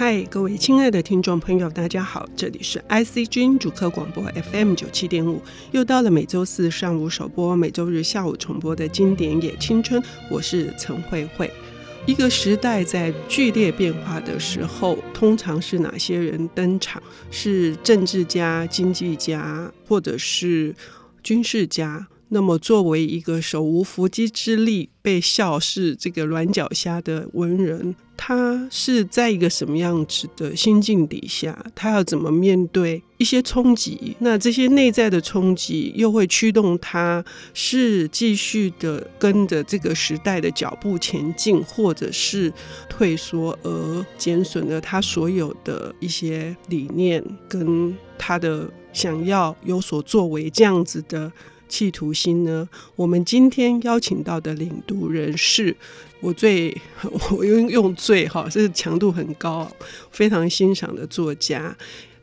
嗨，各位亲爱的听众朋友，大家好，这里是 IC 君主客广播 FM 九七点五，又到了每周四上午首播、每周日下午重播的经典也青春，我是陈慧慧。一个时代在剧烈变化的时候，通常是哪些人登场？是政治家、经济家，或者是军事家？那么，作为一个手无缚鸡之力，被笑是这个软脚虾的文人，他是在一个什么样子的心境底下？他要怎么面对一些冲击？那这些内在的冲击又会驱动他是继续的跟着这个时代的脚步前进，或者是退缩而减损了他所有的一些理念跟他的想要有所作为这样子的。企图心呢？我们今天邀请到的领读人是我最 我用用最哈，这是强度很高，非常欣赏的作家，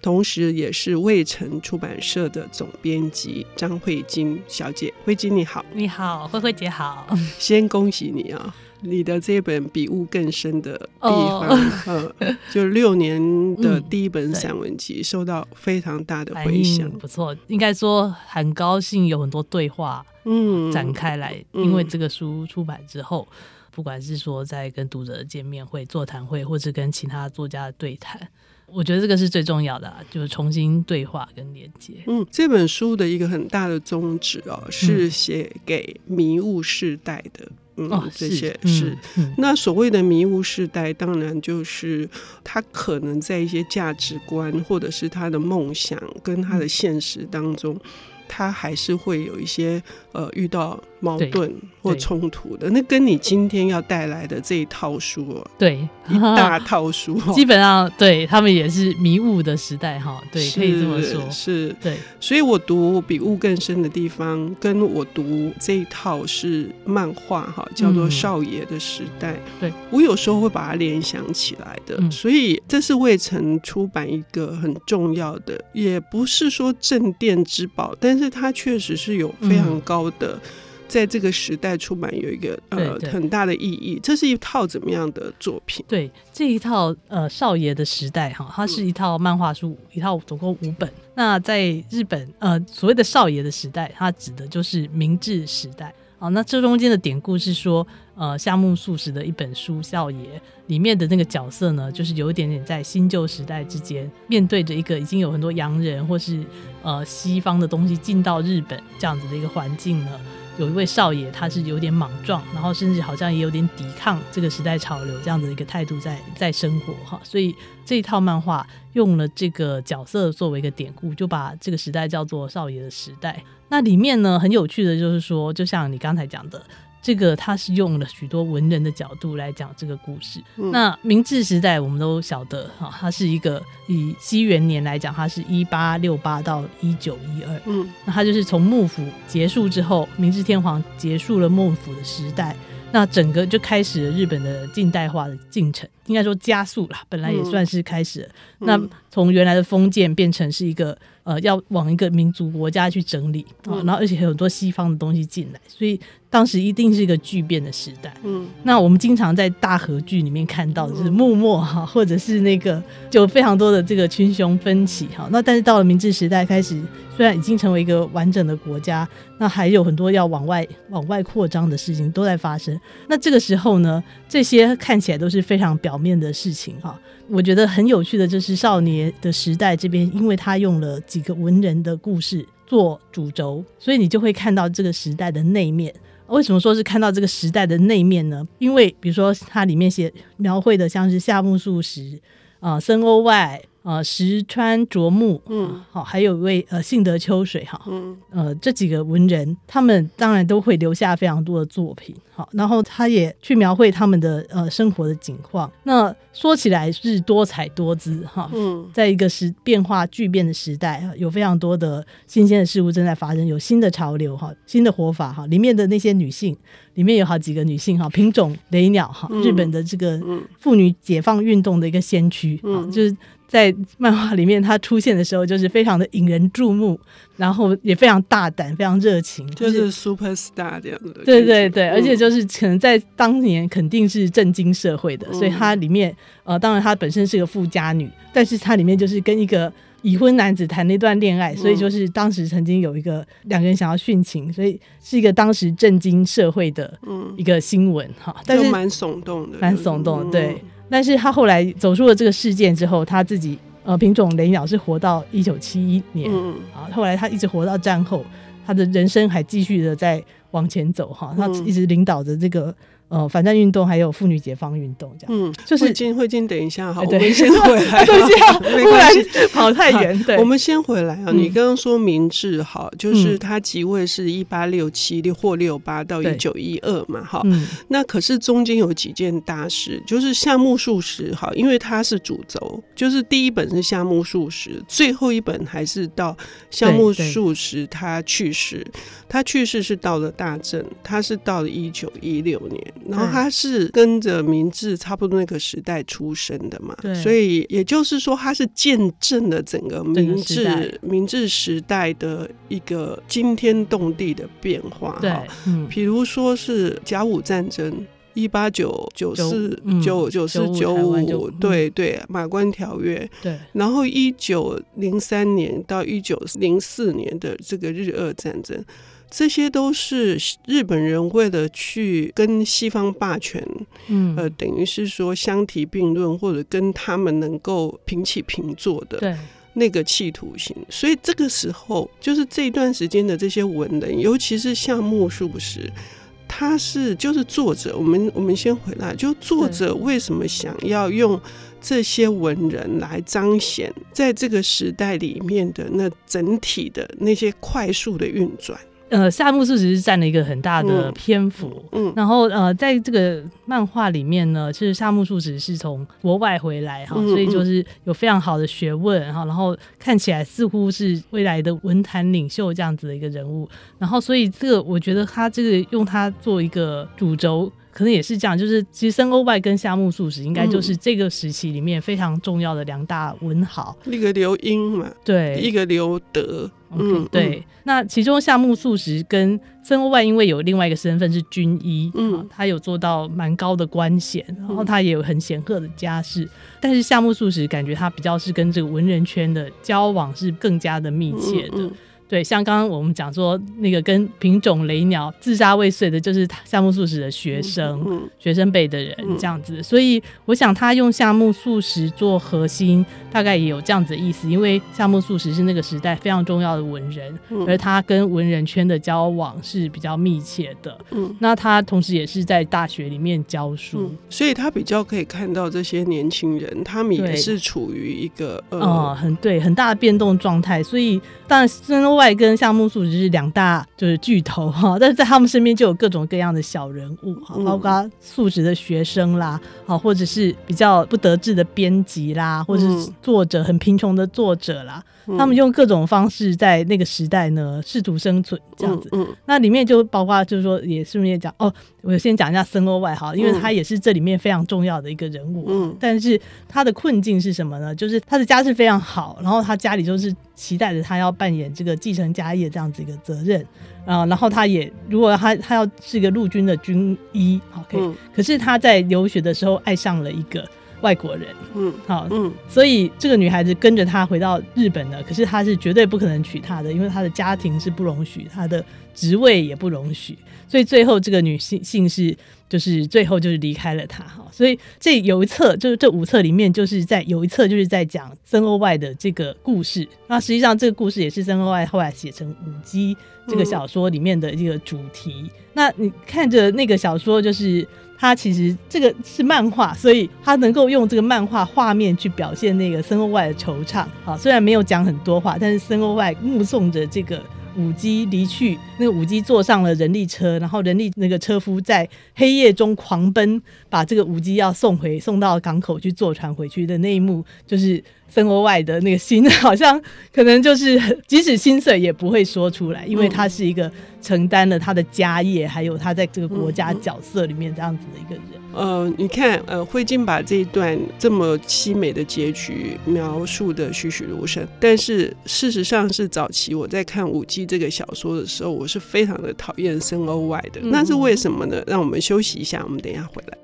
同时也是未城出版社的总编辑张慧晶小姐。慧晶你好，你好，慧慧姐好，先恭喜你啊！你的这本比雾更深的地方，嗯、oh. 就六年的第一本散文集，受到非常大的回响，不错，应该说很高兴有很多对话，嗯，展开来，嗯、因为这个书出版之后，不管是说在跟读者的见面会、座谈会，或是跟其他作家的对谈，我觉得这个是最重要的、啊，就是重新对话跟连接。嗯，这本书的一个很大的宗旨哦，是写给迷雾世代的。嗯，哦、这些是，那所谓的迷雾世代，当然就是他可能在一些价值观，或者是他的梦想跟他的现实当中，他还是会有一些呃遇到。矛盾或冲突的，那跟你今天要带来的这一套书，对，一大套书，基本上对他们也是迷雾的时代哈，对，可以这么说，是，对，所以我读比雾更深的地方，跟我读这一套是漫画哈，叫做《少爷的时代》，对。我有时候会把它联想起来的，所以这是未曾出版一个很重要的，也不是说镇店之宝，但是它确实是有非常高的。在这个时代出版有一个呃很大的意义。这是一套怎么样的作品？对，这一套呃少爷的时代哈，它是一套漫画书，一套总共五本。那在日本呃所谓的少爷的时代，它指的就是明治时代。好，那这中间的典故是说，呃夏目漱石的一本书《少爷》里面的那个角色呢，就是有一点点在新旧时代之间，面对着一个已经有很多洋人或是呃西方的东西进到日本这样子的一个环境呢。有一位少爷，他是有点莽撞，然后甚至好像也有点抵抗这个时代潮流这样的一个态度在在生活哈，所以这一套漫画用了这个角色作为一个典故，就把这个时代叫做少爷的时代。那里面呢，很有趣的就是说，就像你刚才讲的。这个他是用了许多文人的角度来讲这个故事。嗯、那明治时代我们都晓得哈，它是一个以西元年来讲，它是一八六八到一九一二。嗯，那它就是从幕府结束之后，明治天皇结束了幕府的时代，那整个就开始了日本的近代化的进程，应该说加速了。本来也算是开始了。嗯、那从原来的封建变成是一个呃要往一个民族国家去整理啊，嗯、然后而且有很多西方的东西进来，所以。当时一定是一个巨变的时代。嗯，那我们经常在大河剧里面看到的就是幕末哈，或者是那个就非常多的这个群雄纷起哈。那但是到了明治时代开始，虽然已经成为一个完整的国家，那还有很多要往外往外扩张的事情都在发生。那这个时候呢，这些看起来都是非常表面的事情哈。我觉得很有趣的就是少年的时代这边，因为他用了几个文人的故事做主轴，所以你就会看到这个时代的内面。为什么说是看到这个时代的内面呢？因为比如说它里面写描绘的像是夏目漱石啊、呃、森鸥外。呃，石川卓木，嗯，好，还有一位呃，幸得秋水，哈，嗯，呃，这几个文人，他们当然都会留下非常多的作品，好，然后他也去描绘他们的呃生活的景况。那说起来是多彩多姿，哈，嗯，在一个时变化巨变的时代，有非常多的新鲜的事物正在发生，有新的潮流，哈，新的活法，哈，里面的那些女性，里面有好几个女性，哈，品种雷鸟，哈，日本的这个妇女解放运动的一个先驱，啊，就是。在漫画里面他出现的时候，就是非常的引人注目，然后也非常大胆，非常热情，就是 super star 这样的。对对对，而且就是可能在当年肯定是震惊社会的，所以它里面呃，当然她本身是个富家女，但是它里面就是跟一个。已婚男子谈了一段恋爱，所以就是当时曾经有一个两个人想要殉情，所以是一个当时震惊社会的一个新闻哈。但是蛮耸动的，蛮耸动的。对，但是他后来走出了这个事件之后，他自己呃品种雷鸟是活到一九七一年啊，后来他一直活到战后，他的人生还继续的在往前走哈，他一直领导着这个。呃，反战运动还有妇女解放运动，这样，嗯，就是慧晶，慧晶，等一下，哈，我们先回来，对，这样，没关系，跑太远，对，我们先回来 啊。你刚刚说明治，哈，就是他即位是一八六七六或六八到一九一二嘛，哈，那可是中间有几件大事，就是夏目漱石，哈，因为他是主轴，就是第一本是夏目漱石，最后一本还是到夏目漱石他去世，他去世是到了大正，他是到了一九一六年。然后他是跟着明治差不多那个时代出生的嘛，所以也就是说他是见证了整个明治明治时代的一个惊天动地的变化。对，嗯，比如说是甲午战争，一八九九四九九四九五，对对，马关条约，对，然后一九零三年到一九零四年的这个日俄战争。这些都是日本人为了去跟西方霸权，嗯，呃，等于是说相提并论，或者跟他们能够平起平坐的那个企图心。所以这个时候，就是这一段时间的这些文人，尤其是夏目漱石，他是就是作者。我们我们先回来，就作者为什么想要用这些文人来彰显在这个时代里面的那整体的那些快速的运转。呃，夏目漱石是占了一个很大的篇幅，嗯，嗯然后呃，在这个漫画里面呢，其实夏目漱石是从国外回来哈，所以就是有非常好的学问哈，然后看起来似乎是未来的文坛领袖这样子的一个人物，然后所以这个我觉得他这个用他做一个主轴。可能也是这样，就是其实森鸥外跟夏目漱石应该就是这个时期里面非常重要的两大文豪，一个刘英嘛，对，一个刘德，嗯，对。那其中夏目漱石跟森鸥外因为有另外一个身份是军医，嗯，他有做到蛮高的官衔，然后他也有很显赫的家世，但是夏目漱石感觉他比较是跟这个文人圈的交往是更加的密切的。对，像刚刚我们讲说那个跟品种雷鸟自杀未遂的，就是夏目漱石的学生，嗯嗯、学生辈的人这样子。所以我想他用夏目漱石做核心，大概也有这样子的意思。因为夏目漱石是那个时代非常重要的文人，嗯、而他跟文人圈的交往是比较密切的。嗯，那他同时也是在大学里面教书，嗯、所以他比较可以看到这些年轻人，他们也是处于一个呃、嗯、很对很大的变动状态。所以当然森鸥外跟项目素质是两大就是巨头哈，但是在他们身边就有各种各样的小人物哈，包括素质的学生啦，好或者是比较不得志的编辑啦，或者是作者很贫穷的作者啦。他们用各种方式在那个时代呢试图生存，这样子。嗯，嗯那里面就包括就是说，也顺便讲哦，我先讲一下森鸥外哈，因为他也是这里面非常重要的一个人物。嗯。但是他的困境是什么呢？就是他的家世非常好，然后他家里就是期待着他要扮演这个继承家业这样子一个责任啊。然后他也如果他他要是一个陆军的军医，好，可以。嗯。可是他在留学的时候爱上了一个。外国人，嗯，好，嗯，所以这个女孩子跟着他回到日本了，可是他是绝对不可能娶她的，因为他的家庭是不容许，他的职位也不容许，所以最后这个女性姓氏就是最后就是离开了他，哈，所以这有一册就是这五册里面就是在有一册就是在讲森鸥外的这个故事，那实际上这个故事也是森鸥外后来写成舞姬这个小说里面的一个主题，嗯、那你看着那个小说就是。他其实这个是漫画，所以他能够用这个漫画画面去表现那个森鸥外的惆怅。好，虽然没有讲很多话，但是森鸥外目送着这个舞姬离去，那个舞姬坐上了人力车，然后人力那个车夫在黑夜中狂奔，把这个舞姬要送回送到港口去坐船回去的那一幕，就是。森鸥外的那个心，好像可能就是即使心碎也不会说出来，因为他是一个承担了他的家业，还有他在这个国家角色里面这样子的一个人。呃，你看，呃，慧晶把这一段这么凄美的结局描述的栩栩如生，但是事实上是早期我在看《五 G》这个小说的时候，我是非常的讨厌森欧外的。那是为什么呢？让我们休息一下，我们等一下回来。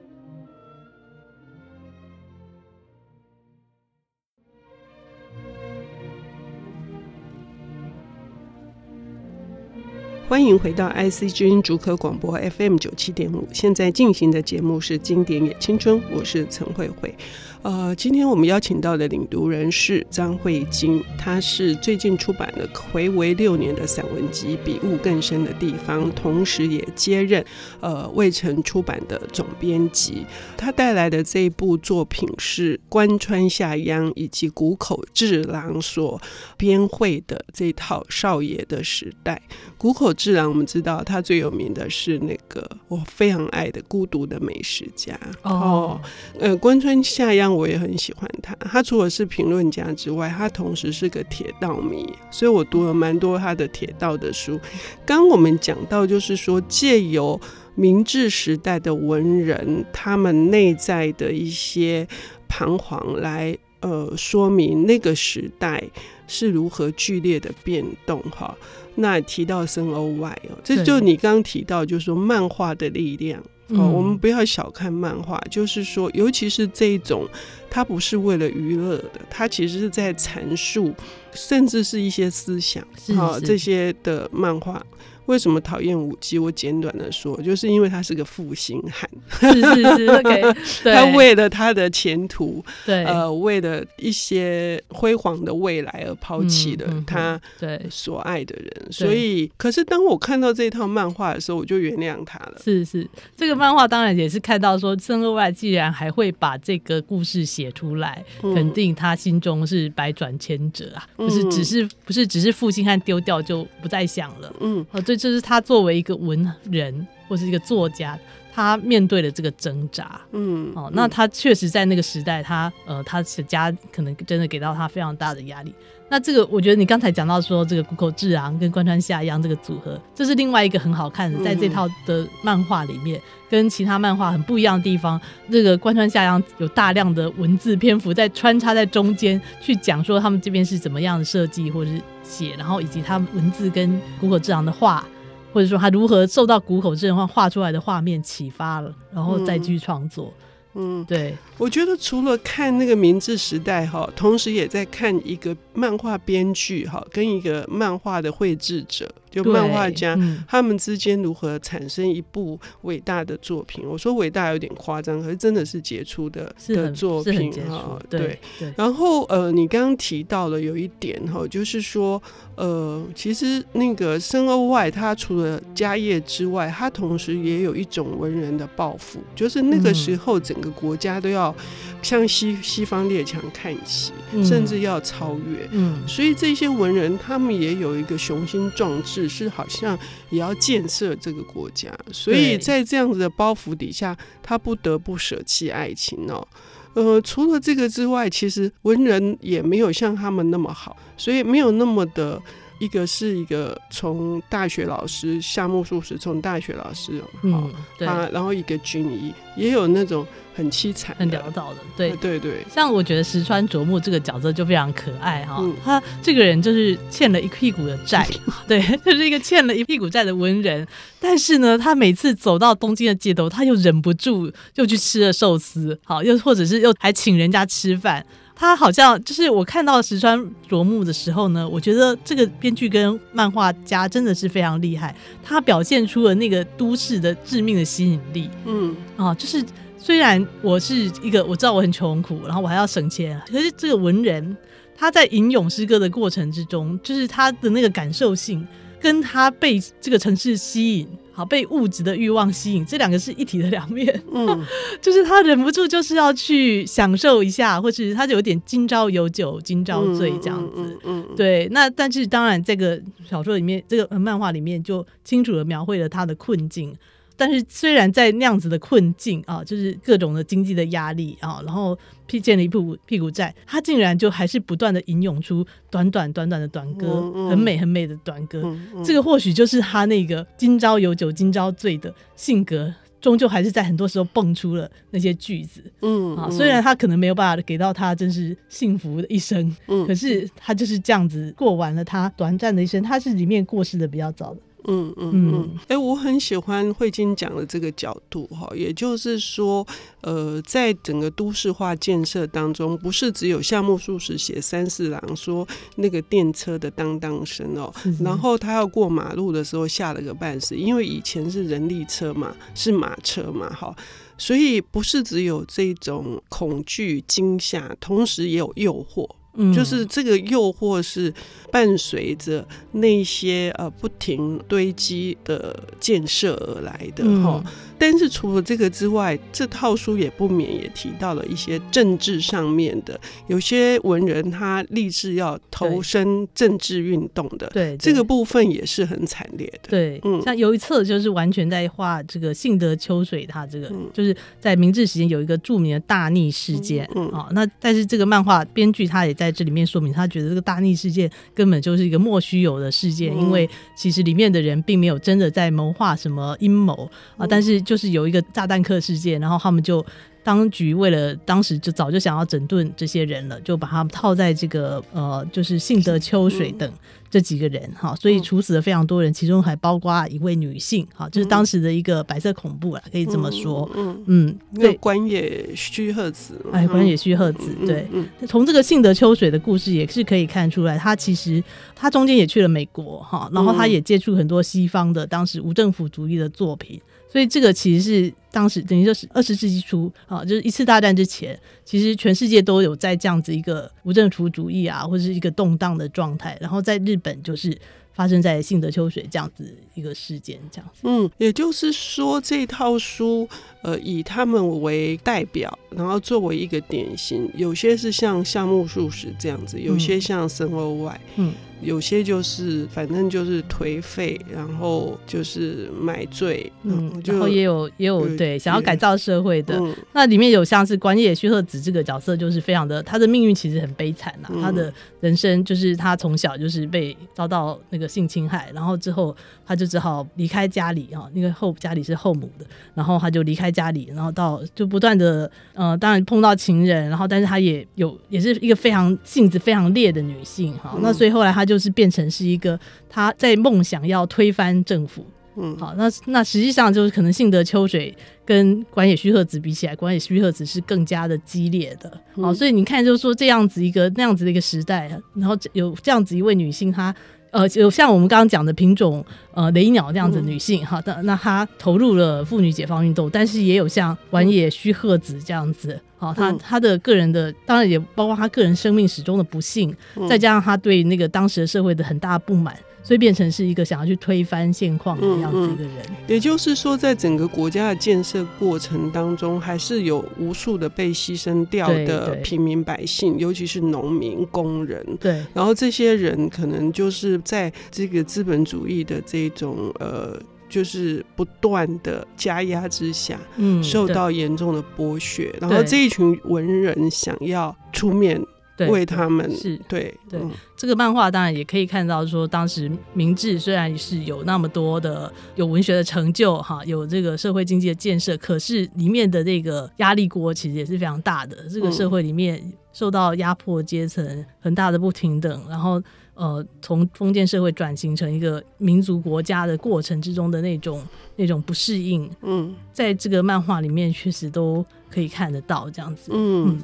欢迎回到 IC 之音主客广播 FM 九七点五，现在进行的节目是《经典也青春》，我是陈慧慧。呃，今天我们邀请到的领读人是张慧晶，她是最近出版的回违六年的散文集《比雾更深的地方》，同时也接任呃未城出版的总编辑。她带来的这一部作品是关川下央以及谷口治郎所编绘的这套少爷的时代。谷口治郎，我们知道他最有名的是那个我非常爱的《孤独的美食家》哦，呃，关川下央。我也很喜欢他，他除了是评论家之外，他同时是个铁道迷，所以我读了蛮多他的铁道的书。刚我们讲到，就是说借由明治时代的文人他们内在的一些彷徨来呃说明那个时代是如何剧烈的变动哈。那提到森鸥外哦，这就你刚刚提到，就是说漫画的力量。哦，我们不要小看漫画，就是说，尤其是这一种，它不是为了娱乐的，它其实是在阐述，甚至是一些思想，好这些的漫画。为什么讨厌五 G？？我简短的说，就是因为他是个负心汉，是是是，okay, 他为了他的前途，对，呃，为了一些辉煌的未来而抛弃了他对所爱的人。嗯嗯、所以，可是当我看到这套漫画的时候，我就原谅他了。是是，这个漫画当然也是看到说，森二外既然还会把这个故事写出来，嗯、肯定他心中是百转千折啊，不是只是不是只是负心汉丢掉就不再想了。嗯，哦，对。这是他作为一个文人或是一个作家，他面对的这个挣扎。嗯，哦，那他确实在那个时代，他呃，他的家可能真的给到他非常大的压力。那这个，我觉得你刚才讲到说，这个谷口智昂跟关川夏央这个组合，这是另外一个很好看的，在这套的漫画里面，跟其他漫画很不一样的地方。这个关川夏央有大量的文字篇幅在穿插在中间，去讲说他们这边是怎么样的设计或者是写，然后以及他文字跟谷口治郎的画，或者说他如何受到谷口治郎画出来的画面启发了，然后再继续创作。嗯，对，我觉得除了看那个明治时代哈，同时也在看一个漫画编剧哈，跟一个漫画的绘制者。就漫画家、嗯、他们之间如何产生一部伟大的作品？我说伟大有点夸张，可是真的是杰出的的作品哈。对，然后呃，你刚刚提到了有一点哈，就是说呃，其实那个森鸥外他除了家业之外，他同时也有一种文人的抱负，就是那个时候整个国家都要向西西方列强看齐，嗯、甚至要超越。嗯，所以这些文人他们也有一个雄心壮志。是好像也要建设这个国家，所以在这样子的包袱底下，他不得不舍弃爱情哦。呃，除了这个之外，其实文人也没有像他们那么好，所以没有那么的。一个是一个从大学老师夏目漱石从大学老师，嗯，对，然后一个军医，也有那种很凄惨、很潦倒的，对对对。像我觉得石川啄木这个角色就非常可爱哈，嗯、他这个人就是欠了一屁股的债，对，就是一个欠了一屁股债的文人，但是呢，他每次走到东京的街头，他又忍不住又去吃了寿司，好，又或者是又还请人家吃饭。他好像就是我看到石川卓木的时候呢，我觉得这个编剧跟漫画家真的是非常厉害。他表现出了那个都市的致命的吸引力。嗯，啊，就是虽然我是一个我知道我很穷苦，然后我还要省钱，可是这个文人他在吟咏诗歌的过程之中，就是他的那个感受性，跟他被这个城市吸引。好，被物质的欲望吸引，这两个是一体的两面。嗯，就是他忍不住就是要去享受一下，或是他就有点今朝有酒今朝醉这样子。嗯，嗯对。那但是当然，这个小说里面，这个漫画里面就清楚的描绘了他的困境。但是虽然在那样子的困境啊，就是各种的经济的压力啊，然后披欠了一屁股屁股债，他竟然就还是不断的吟咏出短短短短的短歌，嗯嗯、很美很美的短歌。这个或许就是他那个今朝有酒今朝醉的性格。终究还是在很多时候蹦出了那些句子，嗯啊，虽然他可能没有办法给到他真是幸福的一生，嗯，可是他就是这样子过完了他短暂的一生，他是里面过世的比较早的。嗯嗯嗯，哎、欸，我很喜欢慧晶讲的这个角度哈，也就是说，呃，在整个都市化建设当中，不是只有夏目漱石写三四郎说那个电车的当当声哦，然后他要过马路的时候吓了个半死，因为以前是人力车嘛，是马车嘛，哈，所以不是只有这种恐惧惊吓，同时也有诱惑。就是这个诱惑是伴随着那些呃不停堆积的建设而来的哈。嗯但是除了这个之外，这套书也不免也提到了一些政治上面的，有些文人他立志要投身政治运动的，对，这个部分也是很惨烈的。对，嗯，像有一册就是完全在画这个幸得秋水，他这个就是在明治时间有一个著名的大逆事件，嗯啊，那但是这个漫画编剧他也在这里面说明，他觉得这个大逆事件根本就是一个莫须有的事件，因为其实里面的人并没有真的在谋划什么阴谋啊，但是。就是有一个炸弹客事件，然后他们就当局为了当时就早就想要整顿这些人了，就把他们套在这个呃，就是幸德秋水等这几个人哈，所以处死了非常多人，其中还包括一位女性哈，就是当时的一个白色恐怖啊，可以这么说。嗯嗯，对，官野须贺子，哎，官野须贺子，对，从这个幸德秋水的故事也是可以看出来，他其实他中间也去了美国哈，然后他也接触很多西方的当时无政府主义的作品。所以这个其实是当时等于就是二十世纪初啊，就是一次大战之前，其实全世界都有在这样子一个无政府主义啊，或者是一个动荡的状态。然后在日本就是发生在幸德秋水这样子一个事件，这样子。嗯，也就是说这套书呃以他们为代表，然后作为一个典型，有些是像夏目漱石这样子，有些像森鸥外。嗯。有些就是反正就是颓废，然后就是买醉，嗯，然后也有也有对想要改造社会的。那里面有像是关野须贺子这个角色，就是非常的他的命运其实很悲惨呐。他的人生就是他从小就是被遭到那个性侵害，然后之后他就只好离开家里哈，因为后家里是后母的，然后他就离开家里，然后到就不断的呃，当然碰到情人，然后但是他也有也是一个非常性子非常烈的女性哈。那所以后来他。就是变成是一个他在梦想要推翻政府，嗯，好，那那实际上就是可能幸得秋水跟管野须贺子比起来，管野须贺子是更加的激烈的，好，所以你看就是说这样子一个那样子的一个时代，然后有这样子一位女性，她呃有像我们刚刚讲的品种呃雷鸟这样子女性，哈，那那她投入了妇女解放运动，但是也有像丸野须贺子这样子。好，她她的个人的，当然也包括她个人生命始终的不幸，再加上她对那个当时的社会的很大不满，所以变成是一个想要去推翻现况的样子一个人。也就是说，在整个国家的建设过程当中，还是有无数的被牺牲掉的平民百姓，尤其是农民、工人。对，然后这些人可能就是在这个资本主义的这种呃。就是不断的加压之下，嗯，受到严重的剥削，然后这一群文人想要出面为他们，是对对。这个漫画当然也可以看到，说当时明治虽然是有那么多的有文学的成就，哈，有这个社会经济的建设，可是里面的这个压力锅其实也是非常大的。这个社会里面受到压迫阶层很大的不平等，然后。呃，从封建社会转型成一个民族国家的过程之中的那种那种不适应，嗯，在这个漫画里面确实都可以看得到这样子，嗯，嗯，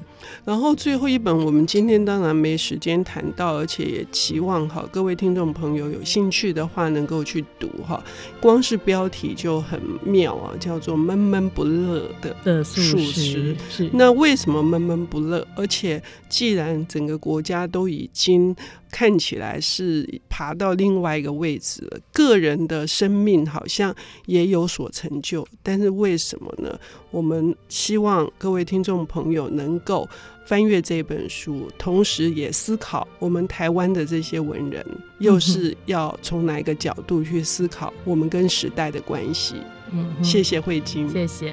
然后最后一本我们今天当然没时间谈到，而且也期望哈各位听众朋友有兴趣的话能够去读哈，光是标题就很妙啊，叫做闷闷不乐的的漱石，是那为什么闷闷不乐？而且既然整个国家都已经。看起来是爬到另外一个位置了，个人的生命好像也有所成就，但是为什么呢？我们希望各位听众朋友能够翻阅这本书，同时也思考我们台湾的这些文人，又是要从哪一个角度去思考我们跟时代的关系。嗯，谢谢慧晶，谢谢。